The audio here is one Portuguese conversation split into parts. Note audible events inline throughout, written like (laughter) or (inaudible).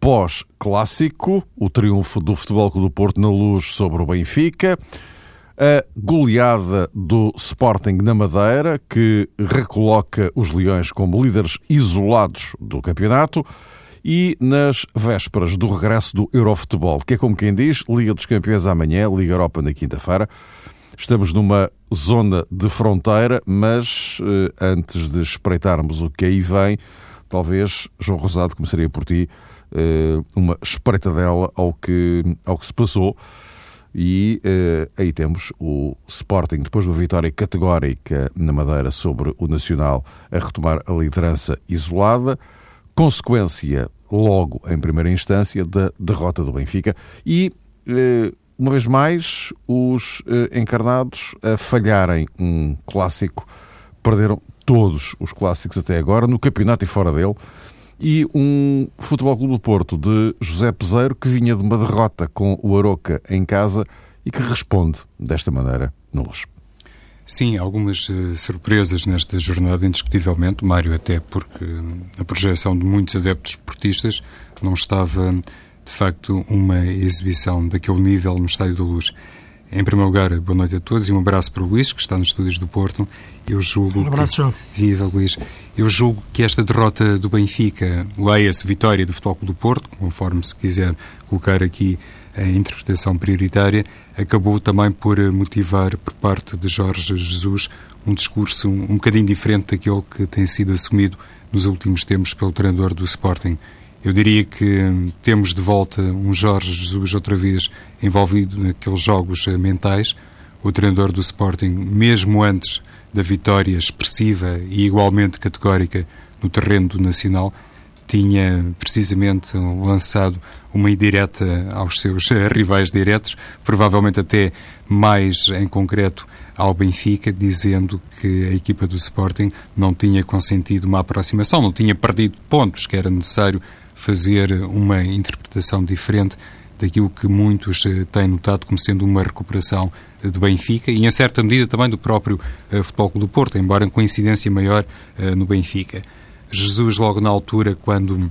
pós-clássico, o triunfo do Futebol Clube do Porto na luz sobre o Benfica, a goleada do Sporting na Madeira, que recoloca os Leões como líderes isolados do campeonato, e nas vésperas do regresso do Eurofutebol, que é como quem diz, Liga dos Campeões amanhã, Liga Europa na quinta-feira. Estamos numa zona de fronteira, mas eh, antes de espreitarmos o que aí vem, talvez, João Rosado, começaria por ti uma espreitadela ao que, ao que se passou. E eh, aí temos o Sporting, depois de uma vitória categórica na Madeira sobre o Nacional, a retomar a liderança isolada, consequência, logo em primeira instância, da derrota do Benfica. E uma vez mais, os eh, encarnados a falharem um clássico, perderam todos os clássicos até agora, no campeonato e fora dele, e um Futebol Clube do Porto de José Peseiro que vinha de uma derrota com o Aroca em casa e que responde desta maneira na luz. Sim, algumas uh, surpresas nesta jornada, indiscutivelmente, Mário, até porque a projeção de muitos adeptos esportistas não estava de facto uma exibição daquele nível no Estádio da Luz. Em primeiro lugar, boa noite a todos e um abraço para o Luís, que está nos estúdios do Porto. Eu julgo um abraço, que... João. Viva, Luís. Eu julgo que esta derrota do Benfica, leia-se vitória do Futebol Clube do Porto, conforme se quiser colocar aqui a interpretação prioritária, acabou também por motivar por parte de Jorge Jesus um discurso um, um bocadinho diferente daquele que tem sido assumido nos últimos tempos pelo treinador do Sporting. Eu diria que temos de volta um Jorge Jesus outra vez envolvido naqueles jogos eh, mentais. O treinador do Sporting, mesmo antes da vitória expressiva e igualmente categórica no terreno do Nacional, tinha precisamente lançado uma indireta aos seus eh, rivais diretos, provavelmente até mais em concreto ao Benfica, dizendo que a equipa do Sporting não tinha consentido uma aproximação, não tinha perdido pontos que era necessário fazer uma interpretação diferente daquilo que muitos eh, têm notado como sendo uma recuperação de Benfica e, em certa medida, também do próprio uh, Futebol Clube do Porto, embora com incidência maior no Benfica. Jesus, logo na altura, quando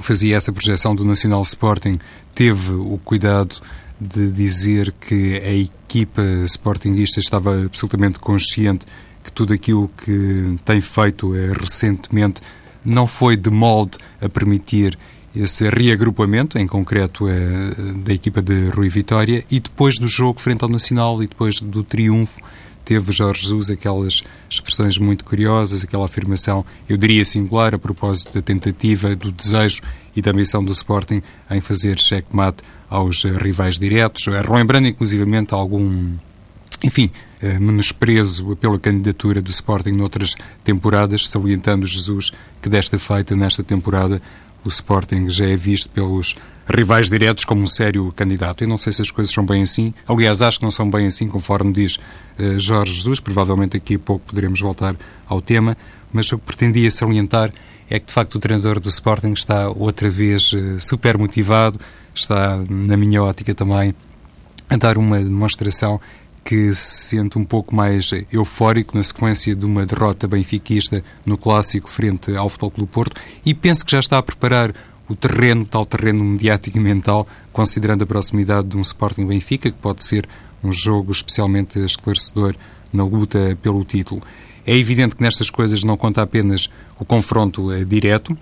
fazia essa projeção do Nacional Sporting, teve o cuidado de dizer que a equipa sportinguista estava absolutamente consciente que tudo aquilo que tem feito recentemente não foi de molde a permitir esse reagrupamento, em concreto é, da equipa de Rui Vitória, e depois do jogo frente ao Nacional e depois do triunfo, teve Jorge Jesus aquelas expressões muito curiosas, aquela afirmação, eu diria singular, a propósito da tentativa, do desejo e da missão do Sporting em fazer checkmate aos rivais diretos, relembrando inclusivamente algum enfim, eh, menosprezo pela candidatura do Sporting noutras temporadas, salientando Jesus que desta feita, nesta temporada, o Sporting já é visto pelos rivais diretos como um sério candidato. Eu não sei se as coisas são bem assim. Aliás, acho que não são bem assim, conforme diz uh, Jorge Jesus. Provavelmente aqui a pouco poderemos voltar ao tema. Mas o que pretendia salientar é que, de facto, o treinador do Sporting está outra vez uh, super motivado, está, na minha ótica também, a dar uma demonstração que se sente um pouco mais eufórico na sequência de uma derrota benfiquista no clássico frente ao Futebol Clube Porto e penso que já está a preparar o terreno, tal terreno mediático e mental, considerando a proximidade de um Sporting Benfica, que pode ser um jogo especialmente esclarecedor na luta pelo título. É evidente que nestas coisas não conta apenas o confronto eh, direto.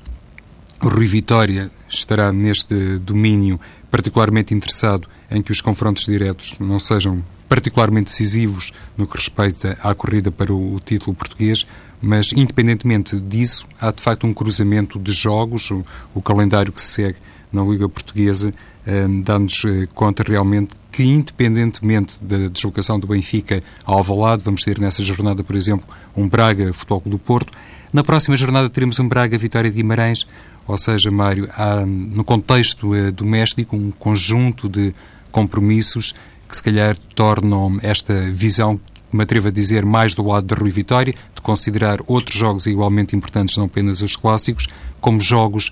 O Rui Vitória estará neste domínio particularmente interessado em que os confrontos diretos não sejam particularmente decisivos no que respeita à corrida para o, título português, mas independentemente disso, há de facto um cruzamento de jogos, o, o calendário que se segue na Liga Portuguesa um, dá-nos eh, conta realmente que, independentemente da deslocação do Benfica ao Alvalade, vamos ter nessa jornada, por exemplo, um Braga Futebol Clube do Porto. Na próxima jornada teremos um Braga Vitória de Guimarães, ou seja, Mário, há no contexto uh, doméstico um conjunto de compromissos que se calhar tornam esta visão me atrevo a dizer, mais do lado da Rui Vitória, de considerar outros jogos igualmente importantes, não apenas os clássicos, como jogos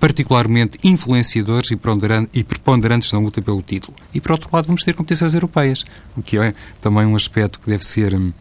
particularmente influenciadores e preponderantes na luta pelo título. E, por outro lado, vamos ter competições europeias, o que é também um aspecto que deve ser hum,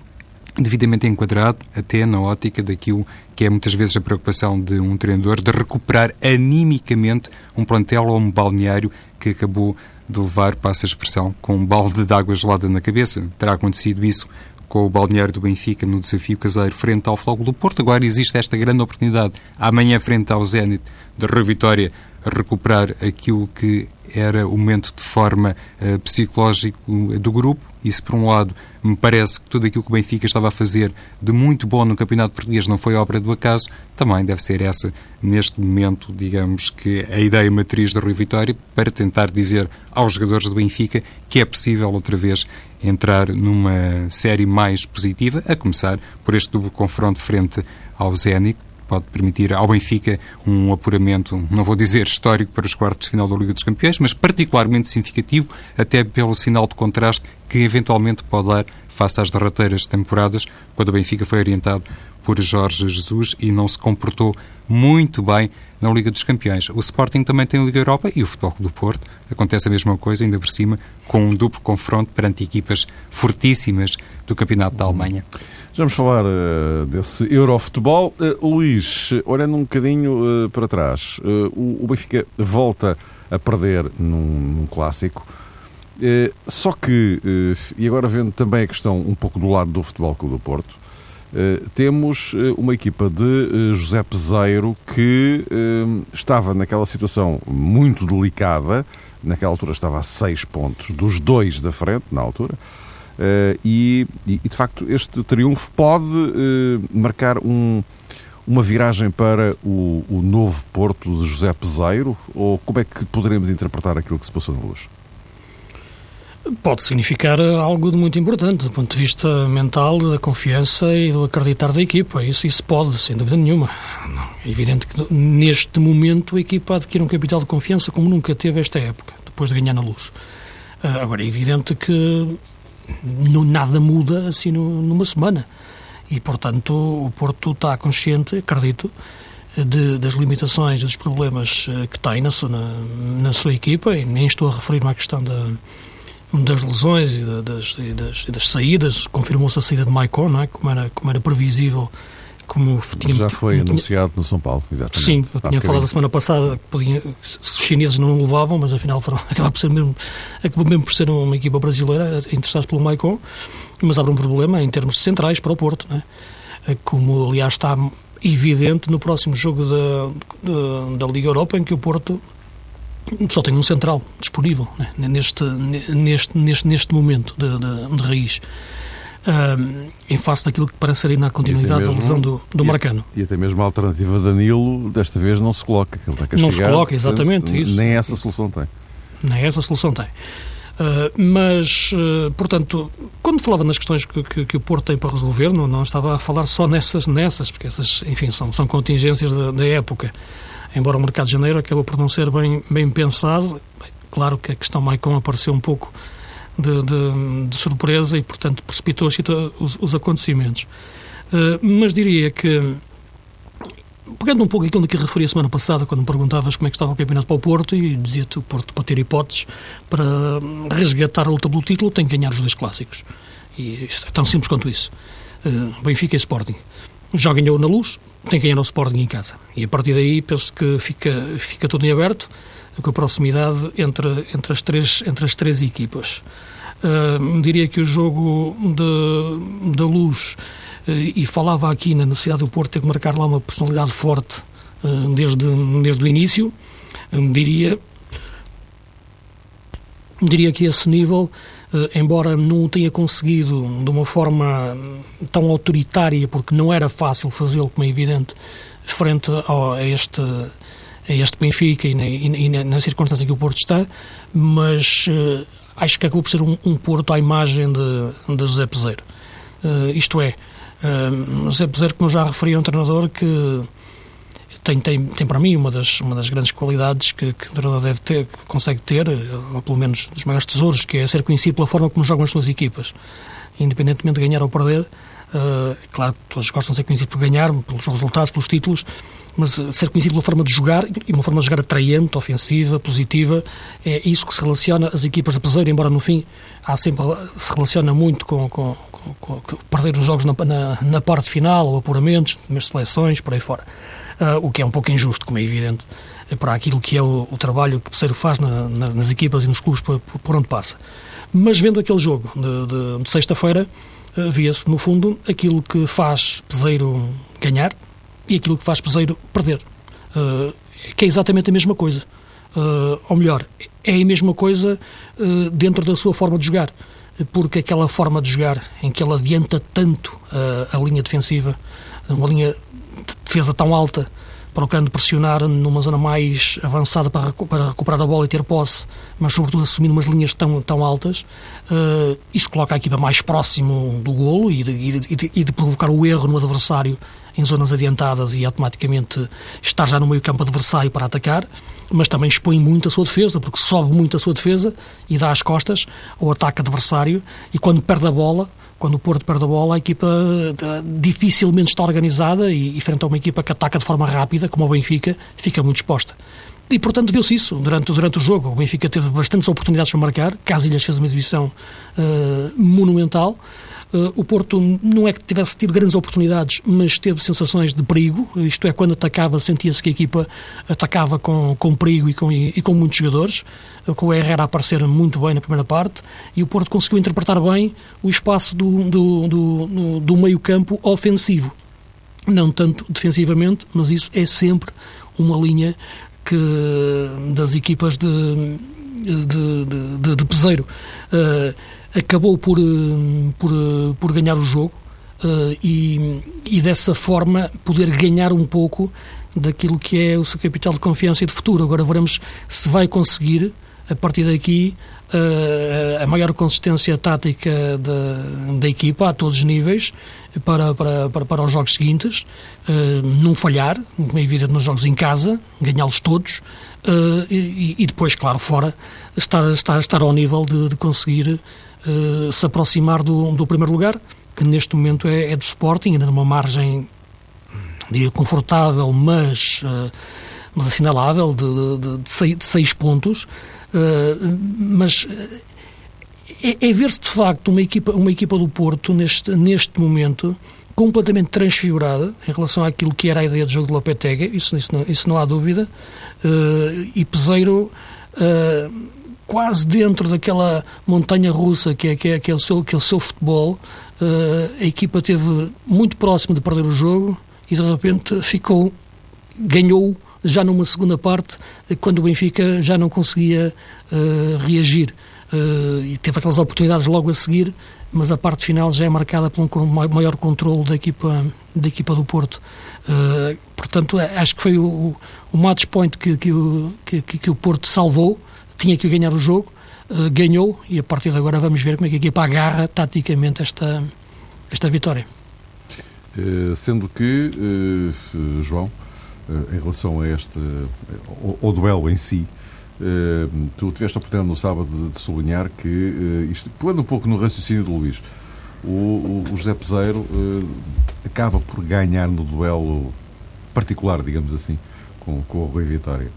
devidamente enquadrado, até na ótica daquilo que é muitas vezes a preocupação de um treinador de recuperar animicamente um plantel ou um balneário que acabou de levar, passa a expressão, com um balde de água gelada na cabeça. Terá acontecido isso com o balneário do Benfica no desafio caseiro frente ao Flogo do Porto. Agora existe esta grande oportunidade, amanhã frente ao Zenit, de revitória recuperar aquilo que era o momento de forma uh, psicológico do grupo. Isso, por um lado, me parece que tudo aquilo que o Benfica estava a fazer de muito bom no Campeonato Português não foi obra do acaso. Também deve ser essa, neste momento, digamos que a ideia matriz da Rui Vitória para tentar dizer aos jogadores do Benfica que é possível outra vez entrar numa série mais positiva, a começar por este duplo confronto frente ao Zenit, pode permitir ao Benfica um apuramento, não vou dizer histórico para os quartos de final da Liga dos Campeões, mas particularmente significativo, até pelo sinal de contraste que eventualmente pode dar face às derrateiras temporadas, quando o Benfica foi orientado por Jorge Jesus e não se comportou muito bem na Liga dos Campeões. O Sporting também tem a Liga Europa e o Futebol do Porto. Acontece a mesma coisa, ainda por cima, com um duplo confronto perante equipas fortíssimas do Campeonato da Alemanha. Vamos falar uh, desse Eurofutebol. Uh, Luís, olhando um bocadinho uh, para trás, o, o, Benfica volta a perder num, num clássico. só que, e agora vendo também a questão um pouco do lado do Futebol Clube do Porto, temos uma equipa de José Peseiro que estava naquela situação muito delicada, naquela altura estava a seis pontos dos dois da frente, na altura, Uh, e, e, de facto, este triunfo pode uh, marcar um, uma viragem para o, o, novo Porto de José Peseiro? Ou como é que poderemos interpretar aquilo que se passou na luz? Pode significar algo de muito importante do ponto de vista mental, da confiança e do acreditar da equipa. Isso, isso pode, sem dúvida nenhuma. É evidente que neste momento a equipa adquire um capital de confiança como nunca teve esta época, depois de ganhar na luz. Agora, é evidente que não, nada muda assim numa semana. E, portanto, o Porto está consciente, acredito, de, das limitações, dos problemas eh, que tem na sua, na, na sua equipa, e nem estou a referir-me à questão da, das lesões e das, e das, e das saídas. Confirmou-se a saída de Maicon, é? como, era, como era previsível como tinha, Já foi tinha, anunciado no São Paulo, exatamente. Sim, eu tinha falado a semana passada que podia, os chineses não levavam, mas afinal foram, (laughs) acabou por ser mesmo, acabou mesmo por ser uma equipa brasileira interessados pelo Maicon, mas abre um problema em termos centrais para o Porto, né? como aliás está evidente no próximo jogo da, da, da Liga Europa, em que o Porto só tem um central disponível né? neste, neste, neste, neste momento de, de, de raiz uh, em face daquilo que parece ser ainda a continuidade mesmo, da lesão do, do Marcano. E até mesmo a alternativa Danilo, desta vez, não se coloca. Ele está não se coloca, exatamente. Portanto, isso. Nem essa solução tem. Nem essa solução tem. Uh, mas, uh, portanto, quando falava nas questões que, que, que, o Porto tem para resolver, não, não estava a falar só nessas, nessas porque essas, enfim, são, são contingências da, da época. Embora o mercado de janeiro acabou por não ser bem, bem pensado, claro que a questão Maicon apareceu um pouco de, de, de surpresa e, portanto, precipitou-se os, os, acontecimentos. Uh, mas diria que, pegando um pouco aquilo que referi a semana passada, quando me perguntavas como é que estava o campeonato para o Porto, e dizia-te o Porto, para ter hipóteses, para resgatar a luta pelo título, tem que ganhar os dois clássicos. E isto é tão simples quanto isso. Uh, Benfica e Sporting. Já ganhou na luz, tem que ganhar o Sporting em casa. E a partir daí penso que fica, fica tudo em aberto com a proximidade entre, entre, as, três, entre as três equipas. Uh, diria que o jogo da luz, uh, e falava aqui na necessidade do Porto ter que marcar lá uma personalidade forte uh, desde, desde o início, diria, diria que esse nível, embora não o tenha conseguido de uma forma tão autoritária, porque não era fácil fazê-lo, como é evidente, frente a este a este Benfica e na, e na, na circunstância que o Porto está, mas uh, acho que acabou por ser um, um Porto à imagem de, de José Peseiro. Uh, isto é, uh, José Peseiro, como já referi, é um treinador que tem, tem, tem para mim uma das, uma das grandes qualidades que, que o treinador deve ter, que consegue ter, ou pelo menos dos maiores tesouros, que é ser conhecido pela forma como jogam as suas equipas. Independentemente de ganhar ou perder, uh, claro que todos gostam de ser conhecidos por ganhar, pelos resultados, pelos títulos, mas ser conhecido pela forma de jogar e uma forma de jogar atraente, ofensiva, positiva, é isso que se relaciona as equipas de peseiro, embora no fim há sempre, se relaciona muito com, com, com, com perder os jogos na, na, na, parte final, ou apuramentos, nas seleções, por aí fora. Uh, o que é um pouco injusto, como é evidente, para aquilo que é o, o trabalho que o Peseiro faz na, na, nas equipas e nos clubes por, por, onde passa. Mas vendo aquele jogo de, de, de sexta-feira, via-se, no fundo, aquilo que faz Peseiro ganhar, e aquilo que faz Peseiro perder. Uh, que é exatamente a mesma coisa. Uh, ou melhor, é a mesma coisa uh, dentro da sua forma de jogar. Porque aquela forma de jogar em que ele adianta tanto a linha defensiva, uma linha de defesa tão alta, procurando pressionar numa zona mais avançada para, para recuperar a bola e ter posse, mas sobretudo assumindo umas linhas tão, tão altas, uh, isso coloca a equipa mais próximo do golo e de, e, de, e de provocar o erro no adversário em zonas adiantadas e automaticamente estar já no meio campo adversário para atacar, mas também expõe muito a sua defesa, porque sobe muito a sua defesa e dá as costas ao ataque adversário e quando perde a bola, quando o Porto perde a bola, a equipa eh, dificilmente está organizada e, e frente a uma equipa que ataca de forma rápida, como o Benfica, fica muito exposta. E, portanto, viu-se isso durante, durante o jogo. O Benfica teve bastantes oportunidades para marcar. Casilhas fez uma exibição uh, monumental. Uh, o Porto não é que tivesse tido grandes oportunidades, mas teve sensações de perigo. Isto é, quando atacava, sentia-se que a equipa atacava com, com perigo e com, e, e com muitos jogadores. Uh, com o Herrera a aparecer muito bem na primeira parte. E o Porto conseguiu interpretar bem o espaço do, do, do, do meio-campo ofensivo. Não tanto defensivamente, mas isso é sempre uma linha que das equipas de, de, de, de peseiro uh, acabou por, eh, por, eh, por ganhar o jogo uh, e, e dessa forma poder ganhar um pouco daquilo que é o seu capital de confiança e de futuro. Agora veremos se vai conseguir, a partir daqui, uh, a maior consistência tática da, da equipa a todos os níveis para, para, para, para os jogos seguintes, uh, não falhar, como é evidente nos jogos em casa, ganhá-los todos uh, e, e, depois, claro, fora, estar, estar, estar ao nível de, de conseguir uh, se aproximar do, do primeiro lugar, que neste momento é, é do Sporting, ainda numa margem diria, confortável, mas, mas assinalável, de, de, de, seis, de seis pontos. mas é, é ver-se de facto uma equipa, uma equipa do Porto neste, neste momento completamente transfigurada em relação àquilo que era a ideia de jogo de Lopetegui, isso, isso, não, isso não há dúvida, uh, e Peseiro uh, quase dentro daquela montanha russa que é, que é, que é, o, seu, que é o seu futebol, uh, a equipa teve muito próximo de perder o jogo e de repente ficou, ganhou já numa segunda parte, quando o Benfica já não conseguia reagir uh, e teve aquelas oportunidades logo a seguir, mas a parte final já é marcada por um maior controle da equipa, da equipa do Porto. Uh, portanto, acho que foi o, o match point que, que, o, que, que o Porto salvou, tinha que ganhar o jogo, uh, ganhou e a partir de agora vamos ver como é que a equipa agarra taticamente esta, esta vitória. sendo que, João, em relação a este, ao, ao duelo em si, Uh, tu tiveste a oportunidade no sábado de, de sublinhar que, uh, isto, pegando um pouco no raciocínio do Luís, o, o, José Peseiro uh, acaba por ganhar no duelo particular, digamos assim, com, com o Rui Vitória.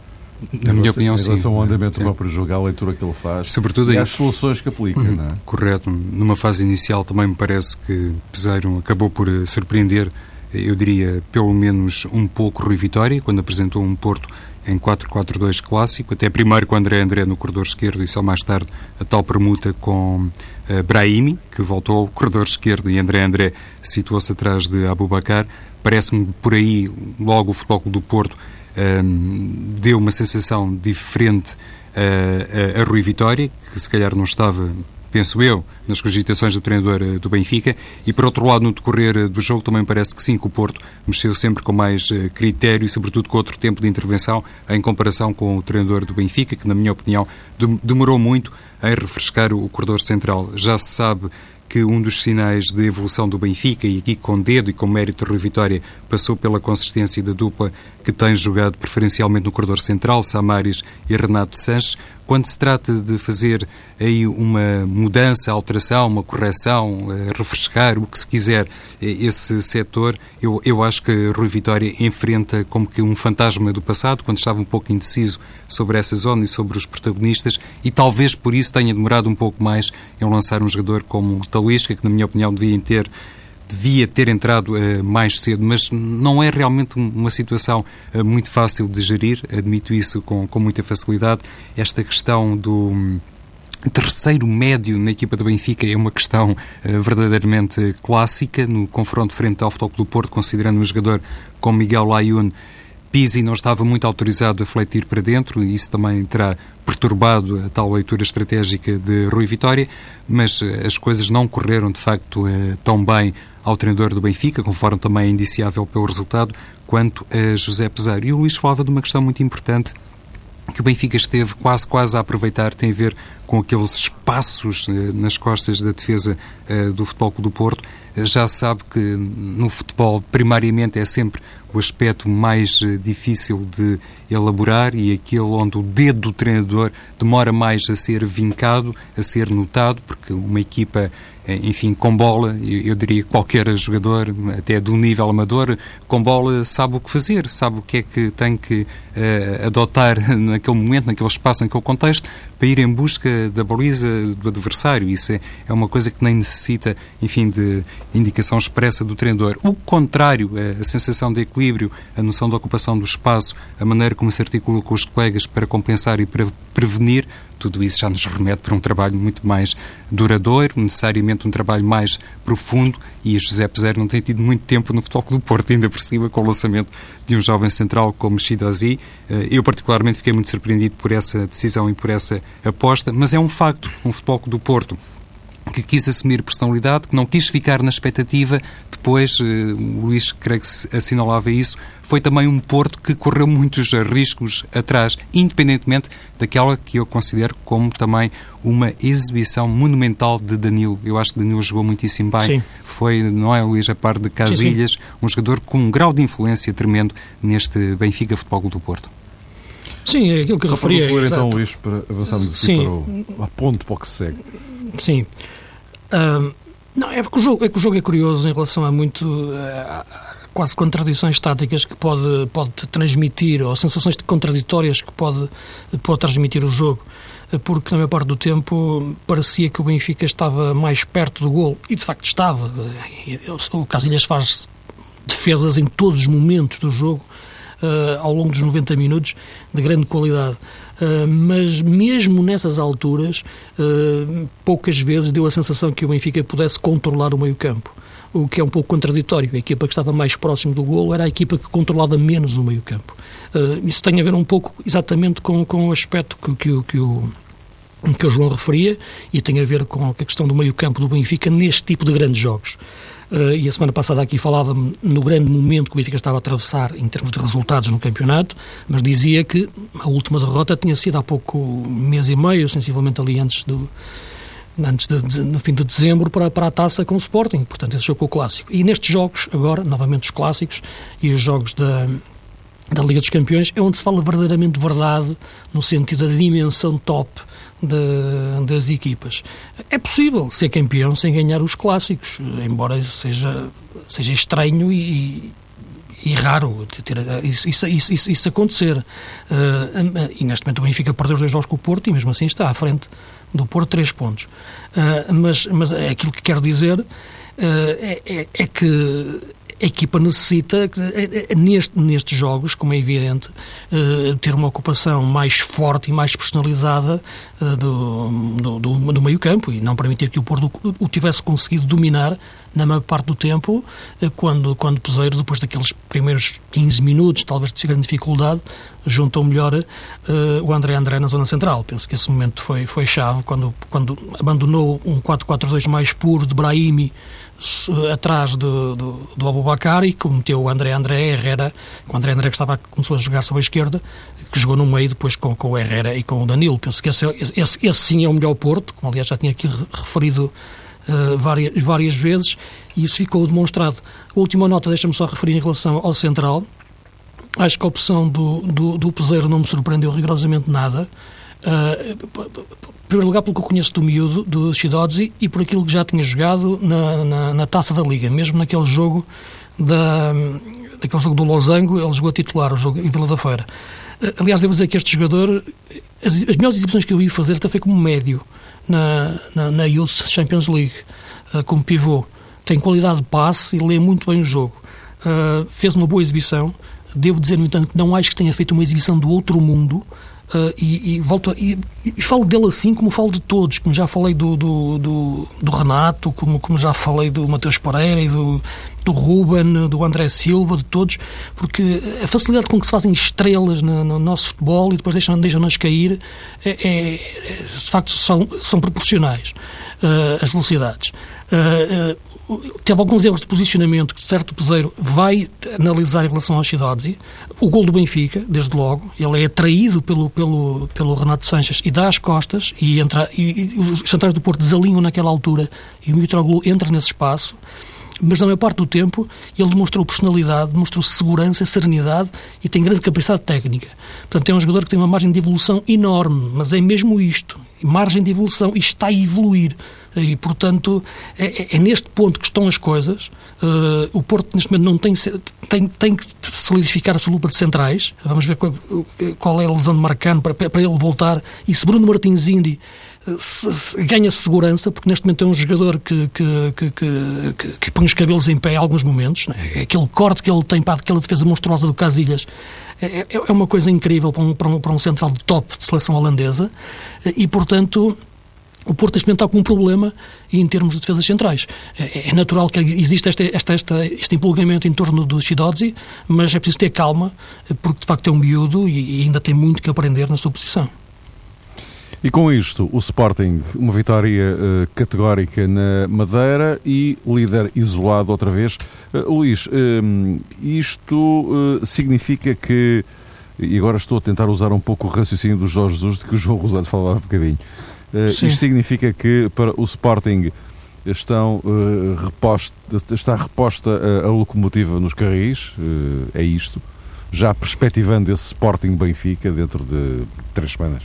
Na minha opinião, sim. Em relação ao andamento do próprio jogo, a leitura que ele faz Sobretudo e as soluções que aplica, não é? Correto. Numa fase inicial também me parece que Peseiro acabou por surpreender, eu diria, pelo menos um pouco Rui Vitória, quando apresentou um Porto em 4-4-2 clássico, até primeiro com André André no corredor esquerdo e só mais tarde a tal permuta com uh, Brahimi, que voltou ao corredor esquerdo e André André situou-se atrás de Abubacar. Parece-me por aí, logo o Futebol do Porto um, deu uma sensação diferente uh, a, a Rui Vitória, que se calhar não estava penso eu, nas cogitações do treinador eh, do Benfica. E, por outro lado, no decorrer eh, do jogo, também parece que sim, que o Porto mexeu sempre com mais eh, critério e, sobretudo, com outro tempo de intervenção em comparação com o treinador do Benfica, que, na minha opinião, demorou muito em refrescar o corredor central. Já se sabe que um dos sinais de evolução do Benfica, e aqui com dedo e com mérito Rui Vitória, passou pela consistência da dupla que tem jogado preferencialmente no corredor central, Samaris e Renato Sanches. Quando se trata de fazer aí uma mudança, alteração, uma correção, eh, refrescar, o que se quiser, eh, esse setor, eu, eu acho que Rui Vitória enfrenta como que um fantasma do passado, quando estava um pouco indeciso sobre essa zona e sobre os protagonistas, e talvez por isso tenha demorado um pouco mais em lançar um jogador como Talisca, que na minha opinião devia ter devia ter entrado uh, mais cedo, mas não é realmente uma situação uh, muito fácil de gerir, admito isso com, com muita facilidade. Esta questão do hum, terceiro médio na equipa do Benfica é uma questão uh, verdadeiramente clássica no confronto frente ao Futebol do Porto, considerando um jogador como Miguel Layun Pizzi não estava muito autorizado a fletir para dentro e isso também terá perturbado a tal leitura estratégica de Rui Vitória, mas as coisas não correram de facto tão bem ao treinador do Benfica, conforme também é indiciável pelo resultado, quanto a José Peseiro. E o Luís falava de uma questão muito importante que o Benfica esteve quase, quase a aproveitar, tem a ver com aqueles espaços eh, nas costas da defesa eh, do Futebol Clube do Porto. Eh, já sabe que no futebol, primariamente, é sempre o aspecto mais difícil de elaborar e aquele onde o dedo do treinador demora mais a ser vincado, a ser notado, porque uma equipa eh, enfim, com bola, eu, diria que qualquer jogador, até do nível amador, com bola sabe o que fazer, sabe o que é que tem que uh, adotar (laughs) naquele momento, naquele espaço, naquele contexto, para ir em busca da baliza do adversário. Isso é, é uma coisa que nem necessita, enfim, de indicação expressa do treinador. O contrário, a sensação de equilíbrio, a noção de ocupação do espaço, a maneira como se articula com os colegas para compensar e para prevenir, tudo isso já nos remete para um trabalho muito mais duradouro, necessariamente um trabalho mais profundo. E José Peseiro não tem tido muito tempo no Futebol do Porto, ainda por cima com o lançamento de um jovem central como Shidozi. Eh, eu particularmente fiquei muito surpreendido por essa decisão e por essa aposta, mas é um facto, um Futebol do Porto que quis assumir personalidade, que não quis ficar na expectativa. Depois, eh, o Luís, creio que assinalava isso, foi também um Porto que correu muitos riscos atrás, independentemente daquela que eu considero como também uma exibição monumental de Danilo. Eu acho que Danilo jogou muitíssimo bem. Sim. Foi, não é, Luís, a par de Casilhas, sim, sim. um jogador com um grau de influência tremendo neste Benfica Futebol do Porto. Sim, é aquilo que Só referia. Para concluir, então, Luís, para avançarmos aqui Sim. para o a ponto para o que se segue. Sim. não, é porque o jogo é, que o jogo é curioso em relação a muito. Uh, quase contradições táticas que pode, pode transmitir, ou sensações contraditórias que pode, pode transmitir o jogo. Porque, na maior parte do tempo, parecia que o Benfica estava mais perto do gol. E, de facto, estava. O Casilhas faz defesas em todos os momentos do jogo uh, ao longo dos 90 minutos de grande qualidade. Uh, mas mesmo nessas alturas, uh, poucas vezes deu a sensação que o Benfica pudesse controlar o meio-campo. O que é um pouco contraditório. A equipa que estava mais próximo do golo era a equipa que controlava menos o meio-campo. Uh, isso tem a ver um pouco exatamente com, com o aspecto que, que, que o que o João referia e tem a ver com a questão do meio-campo do Benfica neste tipo de grandes jogos. Uh, e a semana passada aqui falava no grande momento que o Benfica estava a atravessar em termos de resultados no campeonato, mas dizia que a última derrota tinha sido há pouco mês e meio, sensivelmente ali antes do antes de, de, no fim de dezembro para, para a taça com o Sporting, portanto esse jogo com o clássico. E nestes jogos, agora, novamente os clássicos e os jogos da, da Liga dos Campeões, é onde se fala verdadeiramente verdade no sentido da dimensão top de, das equipas. É possível ser campeão sem ganhar os clássicos, embora seja, seja estranho e, e raro ter, isso, isso, isso, isso acontecer. Uh, e neste momento o Benfica perdeu os dois jogos com o Porto e mesmo assim está à frente do Porto três pontos. Uh, mas, mas é aquilo que quero dizer uh, é, é, é que a equipa necessita, eh, eh, neste, nestes jogos, como é evidente, eh, ter uma ocupação mais forte e mais personalizada do, do, do, meio-campo e não permitir que o Porto o tivesse conseguido dominar na maior parte do tempo, quando, quando Peseiro, depois daqueles primeiros 15 minutos, talvez de grande dificuldade, juntou melhor uh, o André André na zona central. Penso que esse momento foi, foi chave, quando, quando abandonou um 4-4-2 mais puro de Brahimi, atrás do, do, do Abubacar e que meteu o André André Herrera, o André André que estava, começou a jogar sobre a esquerda, que jogou no meio depois com, com o Herrera e com o Danilo. Penso que esse, esse, esse sim é o melhor Porto, como aliás já tinha aqui referido uh, várias, várias vezes e isso ficou demonstrado. A última nota, deixa-me só referir em relação ao Central. Acho que a opção do, do, do Peseiro não me surpreendeu rigorosamente nada. Uh, em primeiro lugar, pelo que eu conheço do miúdo, do Shidodzi, e por aquilo que já tinha jogado na, na, na taça da Liga, mesmo naquele jogo da, daquele jogo do Losango, ele jogou a titular, o jogo em Vila da Feira. Uh, aliás, devo dizer que este jogador, as, as melhores exibições que eu vi fazer até foi como médio na, na, na Youth Champions League, uh, como pivô. Tem qualidade de passe e lê muito bem o jogo. fez uma boa exibição. Devo dizer, no entanto, que não acho que tenha feito uma exibição do outro mundo. Uh, e, e, volto e, e, falo dele assim como falo de todos, como já falei do, do, do, do Renato, como, como já falei do Mateus Pereira e do, do Ruben, do André Silva, de todos, porque a facilidade com que se fazem estrelas no, no nosso futebol e depois deixam-nas deixam cair é, é, é, de facto são, são proporcionais uh, as velocidades. Uh, teve alguns erros de posicionamento que certo peseiro vai analisar em relação ao Chidodzi. O gol do Benfica, desde logo, ele é atraído pelo, pelo, pelo Renato Sanches e dá as costas e, entra, e, e os centrais do Porto desalinham naquela altura e o Mitroglou entra nesse espaço mas na maior parte do tempo ele demonstrou personalidade, demonstrou segurança, serenidade e tem grande capacidade técnica. Portanto, é um jogador que tem uma margem de evolução enorme, mas é mesmo isto, margem de evolução, e está a evoluir. E, portanto, é, é, é neste ponto que estão as coisas. Uh, o Porto, neste momento, não tem, tem, tem que solidificar a sua lupa de centrais. Vamos ver qual, qual é a lesão de Marcano para, para ele voltar. E se Bruno Martins Indy ganha segurança, porque neste momento é um jogador que, que, que, que, que põe os cabelos em pé em alguns momentos. Né? Aquele corte que ele tem para aquela defesa monstruosa do Casilhas é, é, é uma coisa incrível para um, para um, para um central de top de seleção holandesa e, portanto. O Porto neste momento está com um problema em termos de defesas centrais. É, é natural que exista este, este, este, empolgamento em torno do Shidodzi, mas é preciso ter calma, porque de facto é um miúdo e, e ainda tem muito que aprender na sua posição. E com isto, o Sporting, uma vitória uh, categórica na Madeira e líder isolado outra vez. Uh, Luís, uh, isto significa que, e agora estou a tentar usar um pouco o raciocínio do Jorge Jesus, de que o João Rosado falava um bocadinho. Isto significa que para o Sporting estão reposta, está reposta a, a locomotiva nos carris, é isto, já perspectivando esse Sporting Benfica dentro de três semanas?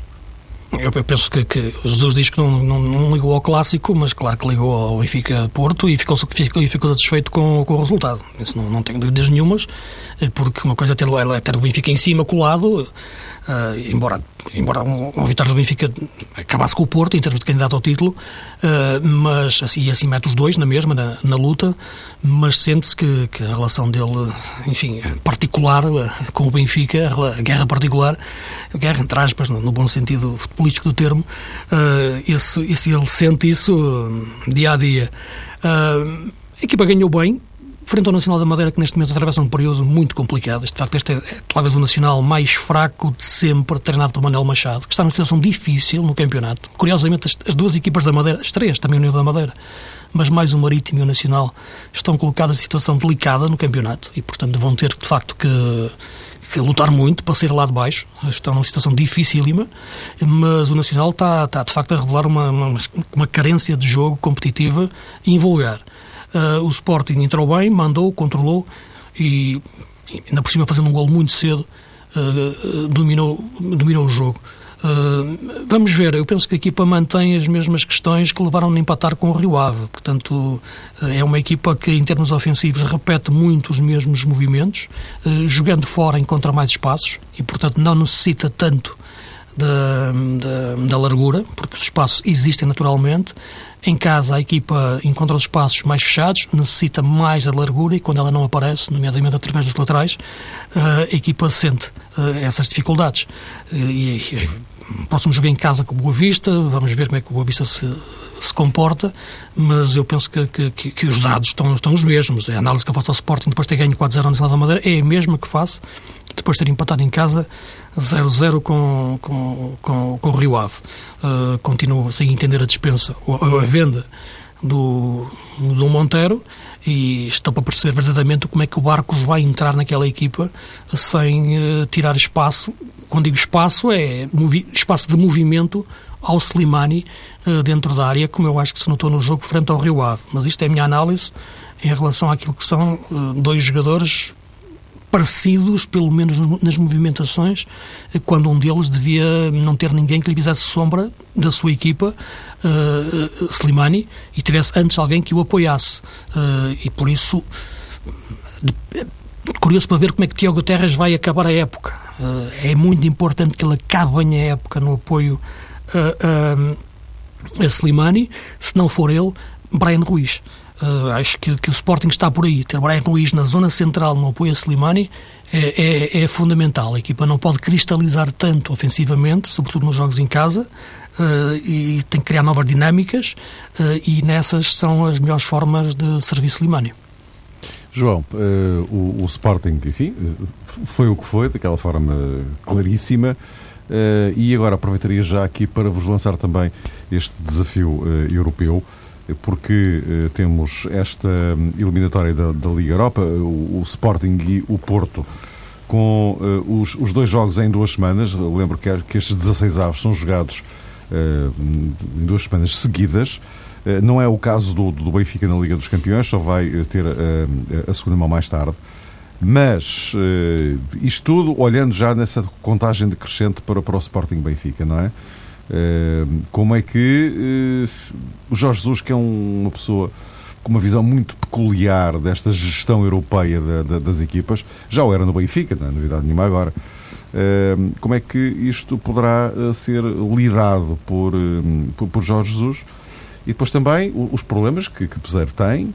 Eu, penso que, que Jesus diz que não, não, não, ligou ao clássico, mas claro que ligou ao Benfica Porto e ficou, ficou, ficou satisfeito com, com o resultado. Isso não, não tenho dúvidas nenhumas, eh, porque uma coisa é ter, é ter o Benfica em cima colado, Uh, embora, embora uma vitória do Benfica acabasse com o Porto em termos de candidato ao título, uh, mas assim, assim mete os dois na mesma, na, na luta, mas sente-se que, que, a relação dele, enfim, particular uh, com o Benfica, a guerra particular, guerra entre aspas, no, no bom sentido futebolístico do termo, esse, esse, ele sente isso dia a dia. a equipa ganhou bem, frente ao Nacional da Madeira, que neste momento atravessa um período muito complicado. Este, de facto, este é, é talvez o Nacional mais fraco de sempre, treinado por Manuel Machado, que está numa situação difícil no campeonato. Curiosamente, as, as duas equipas da Madeira, as três, também o União da Madeira, mas mais o Marítimo e o Nacional, estão colocadas em situação delicada no campeonato e, portanto, vão ter, de facto, que que lutar muito para sair lá de baixo. Estão numa situação dificílima, mas o Nacional está, está de facto a revelar uma, uma, uma carência de jogo competitiva invulgar. Uh, o Sporting entrou bem, mandou, controlou e, ainda por cima fazendo um gol muito cedo, uh, dominou, dominou o jogo. Uh, vamos ver, eu penso que a equipa mantém as mesmas questões que levaram a empatar com o Rio Ave. Portanto, uh, é uma equipa que, em termos ofensivos, repete muito os mesmos movimentos, uh, jogando fora encontra mais espaços e, portanto, não necessita tanto da, da, da, largura, porque os espaços existem naturalmente. Em casa, a equipa encontra os espaços mais fechados, necessita mais da largura e quando ela não aparece, nomeadamente através dos laterais, eh, a equipa sente eh, essas dificuldades. Eh, e, próximo jogo em casa com o Boa Vista, vamos ver como é que o Boa Vista se, se comporta, mas eu penso que, que, que, os dados estão, estão os mesmos. A análise que eu faço ao Sporting depois de ter ganho 4-0 na Madeira é a mesma que faço depois de ter empatado em casa 0-0 com, com, com, com o Rio Ave. Uh, continuo sem entender a dispensa, ou a venda do, do Monteiro e estou para perceber verdadeiramente como é que o Barcos vai entrar naquela equipa sem uh, tirar espaço. Quando digo espaço, é espaço de movimento ao Slimani uh, dentro da área, como eu acho que se notou no jogo frente ao Rio Ave. Mas isto é a minha análise em relação àquilo que são uh, dois jogadores parecidos, pelo menos nas movimentações, quando um deles devia não ter ninguém que lhe fizesse sombra da sua equipa, uh, Slimani, e tivesse antes alguém que o apoiasse. Uh, e por isso, curioso para ver como é que Tiago Terras vai acabar a época. Uh, é muito importante que ele acabe bem a época no apoio a Slimani. Se não for ele, Brian Ruiz. Uh, acho que, que, o Sporting está por aí. Ter Brian Ruiz na zona central no apoio a Slimani é, é, é, fundamental. A equipa não pode cristalizar tanto ofensivamente, sobretudo nos jogos em casa, uh, e tem que criar novas dinâmicas, uh, e nessas são as melhores formas de servir Slimani. João, o, o, Sporting, enfim, foi o que foi, daquela forma claríssima. e agora aproveitaria já aqui para vos lançar também este desafio europeu porque eh, temos esta hum, eliminatória da, da Liga Europa, o, o, Sporting e o Porto, com uh, os, os, dois jogos em duas semanas. Lembro que, que estes 16 aves são jogados uh, em duas semanas seguidas. Uh, não é o caso do, do Benfica na Liga dos Campeões, só vai ter a segunda mão mais tarde. Mas isto tudo olhando já nessa contagem decrescente para, para o Sporting Benfica, não é? Como é que uh, o Jorge Jesus, que é um, uma pessoa com uma visão muito peculiar desta gestão europeia da, da, das equipas, já o era no Benfica, não é novidade nenhuma agora. Uh, como é que isto poderá uh, ser lidado por, por, por, Jorge Jesus? E depois também os problemas que, que Peseiro tem,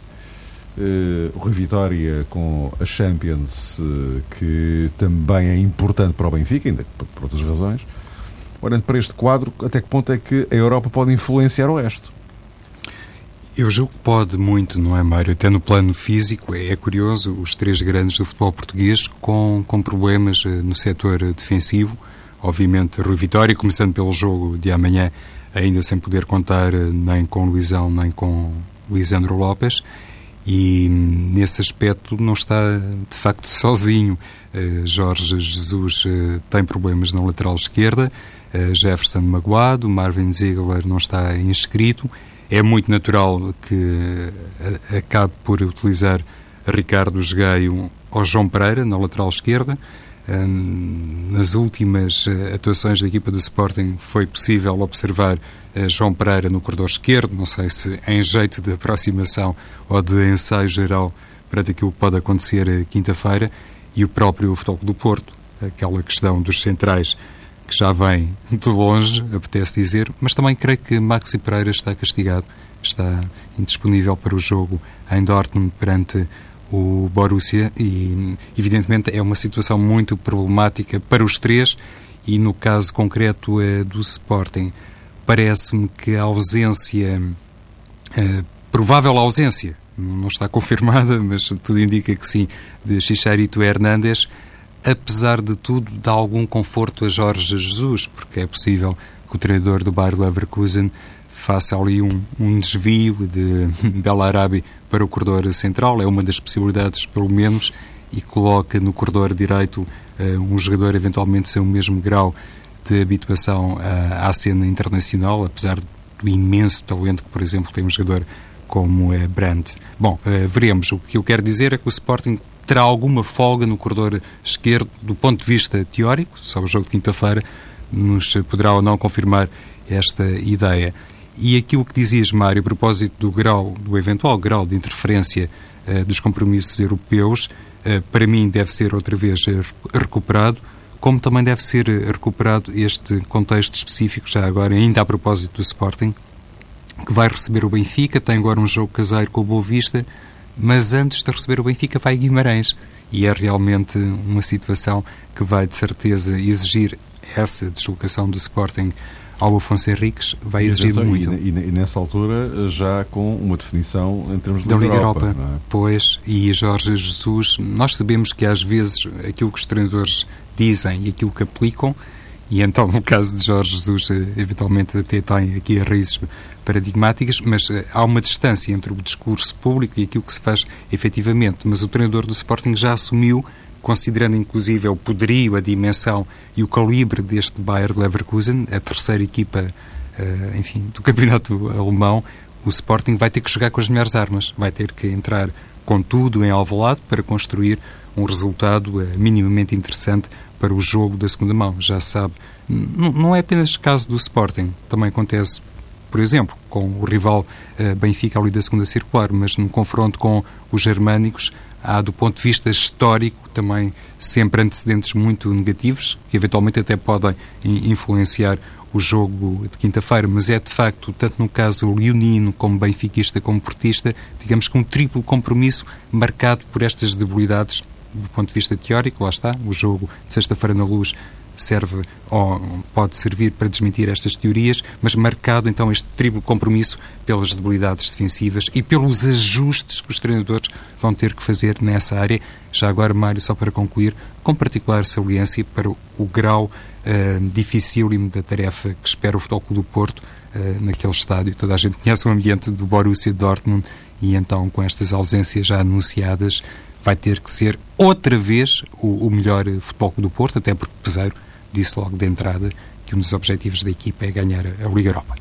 o Rui Vitória com a Champions, que também é importante para o Benfica, ainda por outras razões olhando para este quadro, até que ponto é que a Europa pode influenciar o resto? Eu julgo que pode muito, não é, Mário? Até no plano físico, é, é curioso, os três grandes do futebol português com, com problemas eh, no setor defensivo. Obviamente, Rui Vitória, começando pelo jogo de amanhã, ainda sem poder contar eh, nem com Luizão nem com Lisandro Lopes e nesse aspecto não está de facto sozinho. Jorge Jesus tem problemas na lateral esquerda, Jefferson magoado, Marvin Ziegler não está inscrito. É muito natural que acabe por utilizar Ricardo Geio ou João Pereira na lateral esquerda. Nas últimas atuações da equipa do Sporting foi possível observar João Pereira no corredor esquerdo, não sei se em jeito de aproximação ou de ensaio geral para aquilo que pode acontecer quinta-feira, e o próprio Futebol do Porto, aquela questão dos centrais que já vem de longe, apetece dizer, mas também creio que Maxi Pereira está castigado, está indisponível para o jogo em Dortmund perante o Borussia e, evidentemente, é uma situação muito problemática para os três e, no caso concreto do Sporting, parece-me que a ausência, a provável ausência, não está (laughs) confirmada, mas tudo indica que sim, de Chicharito Hernández, apesar de tudo, dá algum conforto a Jorge Jesus, porque é possível que o treinador do Bayer Leverkusen faça ali um, um desvio de (laughs) Belarabi para o corredor central, é uma das possibilidades, pelo menos, e coloca no corredor direito uh, um jogador eventualmente sem o mesmo grau de habituação uh, à cena internacional, apesar do imenso talento que, por exemplo, tem um jogador como é Brandt. Bom, uh, veremos. O que eu quero dizer é que o Sporting terá alguma folga no corredor esquerdo do ponto de vista teórico, sobre o jogo de quinta-feira, nos poderá ou não confirmar esta ideia. E aquilo que dizias, Mário, a propósito do grau, do eventual grau de interferência uh, dos compromissos europeus, uh, para mim deve ser outra vez recuperado, como também deve ser recuperado este contexto específico, já agora, ainda a propósito do Sporting, que vai receber o Benfica, tem agora um jogo caseiro com o Boa Vista, mas antes de receber o Benfica vai Guimarães. E é realmente uma situação que vai, de certeza, exigir essa deslocação do Sporting ao Afonso Henriques, vai exigir e, muito. E, e, nessa altura já com uma definição em termos de da Liga Europa. Europa é? Pois, e Jorge Jesus, nós sabemos que às vezes aquilo que os treinadores dizem e aquilo que aplicam e então, no caso de Jorge Jesus, eh, eventualmente até tem aqui raízes paradigmáticas, mas eh, há uma distância entre o discurso público e aquilo que se faz efetivamente. Mas o treinador do Sporting já assumiu, considerando inclusive o poderio, a dimensão e o calibre deste Bayer Leverkusen, a terceira equipa uh, enfim, do campeonato alemão, o Sporting vai ter que jogar com as melhores armas, vai ter que entrar com tudo em Alvalade para construir um resultado minimamente interessante para o jogo da segunda mão. Já sabe, não é apenas caso do Sporting, também acontece, por exemplo, com o rival uh, Benfica ali da segunda circular, mas no confronto com os germânicos há, do ponto de vista histórico, também sempre antecedentes muito negativos, que eventualmente até podem influenciar o jogo de quinta-feira, mas é de facto, tanto no caso leonino como benfiquista como portista, digamos que um triplo compromisso marcado por estas debilidades do ponto de vista teórico, lá está, o jogo de sexta-feira na luz serve ou pode servir para desmentir estas teorias, mas marcado então este triplo compromisso pelas debilidades defensivas e pelos ajustes que os treinadores vão ter que fazer nessa área. Já agora, Mário, só para concluir, com particular saliência para o, o grau uh, dificílimo da tarefa que espera o Futebol Clube do Porto uh, naquele estádio. Toda a gente conhece o ambiente do Borussia Dortmund e então com estas ausências já anunciadas vai ter que ser outra vez o, o melhor Futebol Clube do Porto, até porque Peseiro disse logo de entrada que um dos objetivos da equipa é ganhar a, a Liga Europa.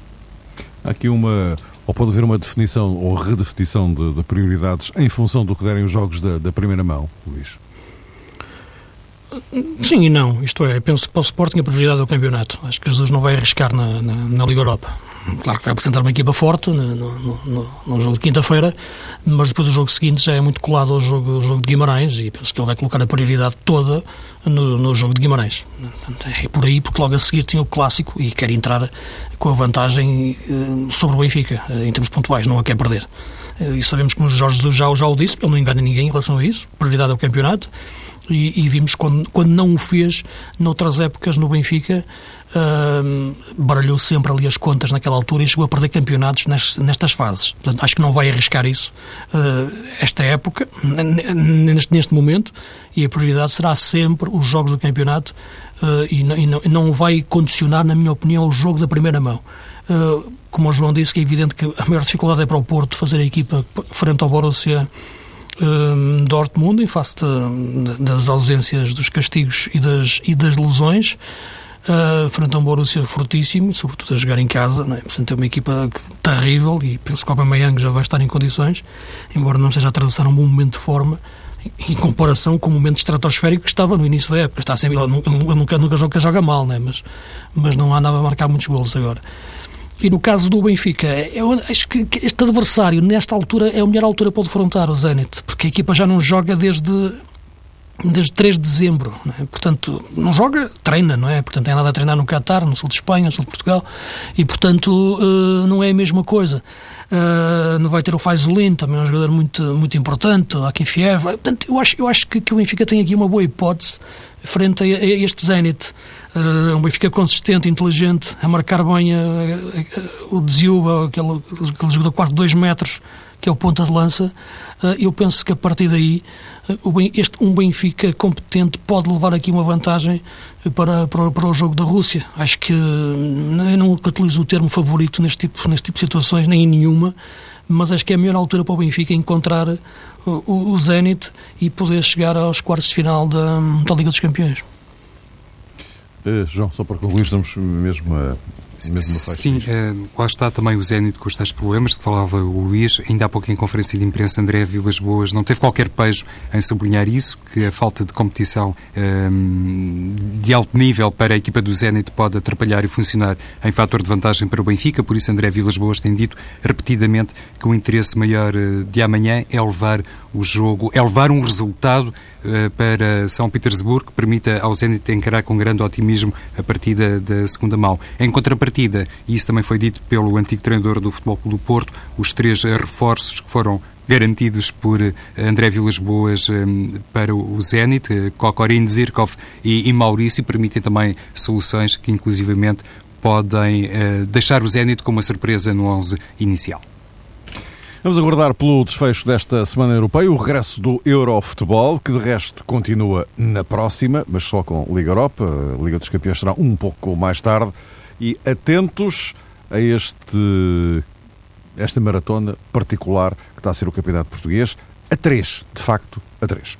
Há aqui uma, ou pode haver uma definição ou redefinição de, de prioridades em função do que derem os jogos da, da primeira mão, Luís? Sim e não. Isto é, penso que para o Sporting a prioridade é o campeonato. Acho que Jesus não vai arriscar na, na, na Liga Europa. Claro que vai apresentar uma equipa forte no, no, no, no jogo de quinta-feira, mas depois o jogo seguinte já é muito colado ao jogo, ao jogo de Guimarães e penso que ele vai colocar a prioridade toda no, jogo de Guimarães. É por aí, porque logo a seguir tinha o clássico e quer entrar com a vantagem eh, sobre o Benfica, eh, em termos pontuais, não a quer perder. Eh, e sabemos que o Jorge Jesus já, já o disse, ele não engana ninguém em relação a isso, prioridade é o campeonato. E, e, vimos quando, quando não o fez noutras épocas no Benfica uh, baralhou sempre ali as contas naquela altura e chegou a perder campeonatos nestas, nestas fases. Portanto, acho que não vai arriscar isso uh, esta época, neste, neste momento, e a prioridade será sempre os jogos do campeonato uh, e, não, e, não, não vai condicionar, na minha opinião, o jogo da primeira mão. Uh, como o João disse, é evidente que a maior dificuldade é para o Porto fazer a equipa frente ao Borussia Dortmund em face de, de, das ausências dos castigos e das, e das lesões uh, frente a um Borussia fortíssimo, sobretudo a jogar em casa, não é? portanto é uma equipa terrível e penso que o Aubameyang já vai estar em condições, embora não esteja a atravessar um bom momento de forma, em comparação com o momento estratosférico que estava no início da época. Está sempre, ele nunca, nunca, nunca joga mal, né? mas, mas não andava a marcar muitos golos agora. E no caso do Benfica, eu acho que este adversário, nesta altura, é a melhor altura para defrontar o Zenit, porque a equipa já não joga desde desde 3 de dezembro. Não é? Portanto, não joga, treina, não é? Portanto, tem nada a treinar no Qatar, no sul de Espanha, no sul de Portugal, e, portanto, uh, não é a mesma coisa. Não vai ter o Faisolin, também é um jogador muito, muito importante, o Akifiev. Portanto, eu acho, eu acho que, que o Benfica tem aqui uma boa hipótese frente a, a este Zenit. Uh, um Benfica consistente, inteligente, a marcar bem a, a, o Dziuba, aquele, aquele jogador quase 2 metros, que é o ponta de lança. Eu penso que a partir daí este, um Benfica competente pode levar aqui uma vantagem para, para, para o jogo da Rússia. Acho que hum, eu nunca utilizo o termo favorito neste tipo, neste tipo de situações, nem em nenhuma, mas acho que é a melhor altura para o Benfica encontrar o, o Zenit e poder chegar aos quartos de final da, da Liga dos Campeões. Uh, João, só para concluir, estamos mesmo a Sim, é, lá está também o Zénito com os tais problemas que falava o Luís. Ainda há pouco em conferência de imprensa, André Vilas Boas não teve qualquer pejo em sublinhar isso, que a falta de competição um, de alto nível para a equipa do Zénito pode atrapalhar e funcionar em fator de vantagem para o Benfica. Por isso, André Vilas Boas tem dito repetidamente que o interesse maior eh, de amanhã é levar o jogo, é levar um resultado uh, para São Petersburgo que permita ao Zenit encarar com grande otimismo a partida da segunda mão. Em contrapartida, e isso também foi dito pelo antigo treinador do Futebol Clube do Porto, os três reforços que foram garantidos por eh, André Vilas Boas um, para o Zenit, Kokorin, Zirkov e, e Maurício, permitem também soluções que inclusivamente podem deixar o Zenit com uma surpresa no 11 inicial. Vamos aguardar pelo desfecho desta Semana Europeia, o regresso do Eurofutebol, que de resto continua na próxima, mas só com Liga Europa. A Liga dos Campeões será um pouco mais tarde. E atentos a este, esta maratona particular que está a ser o Campeonato Português, a três, de facto, a três.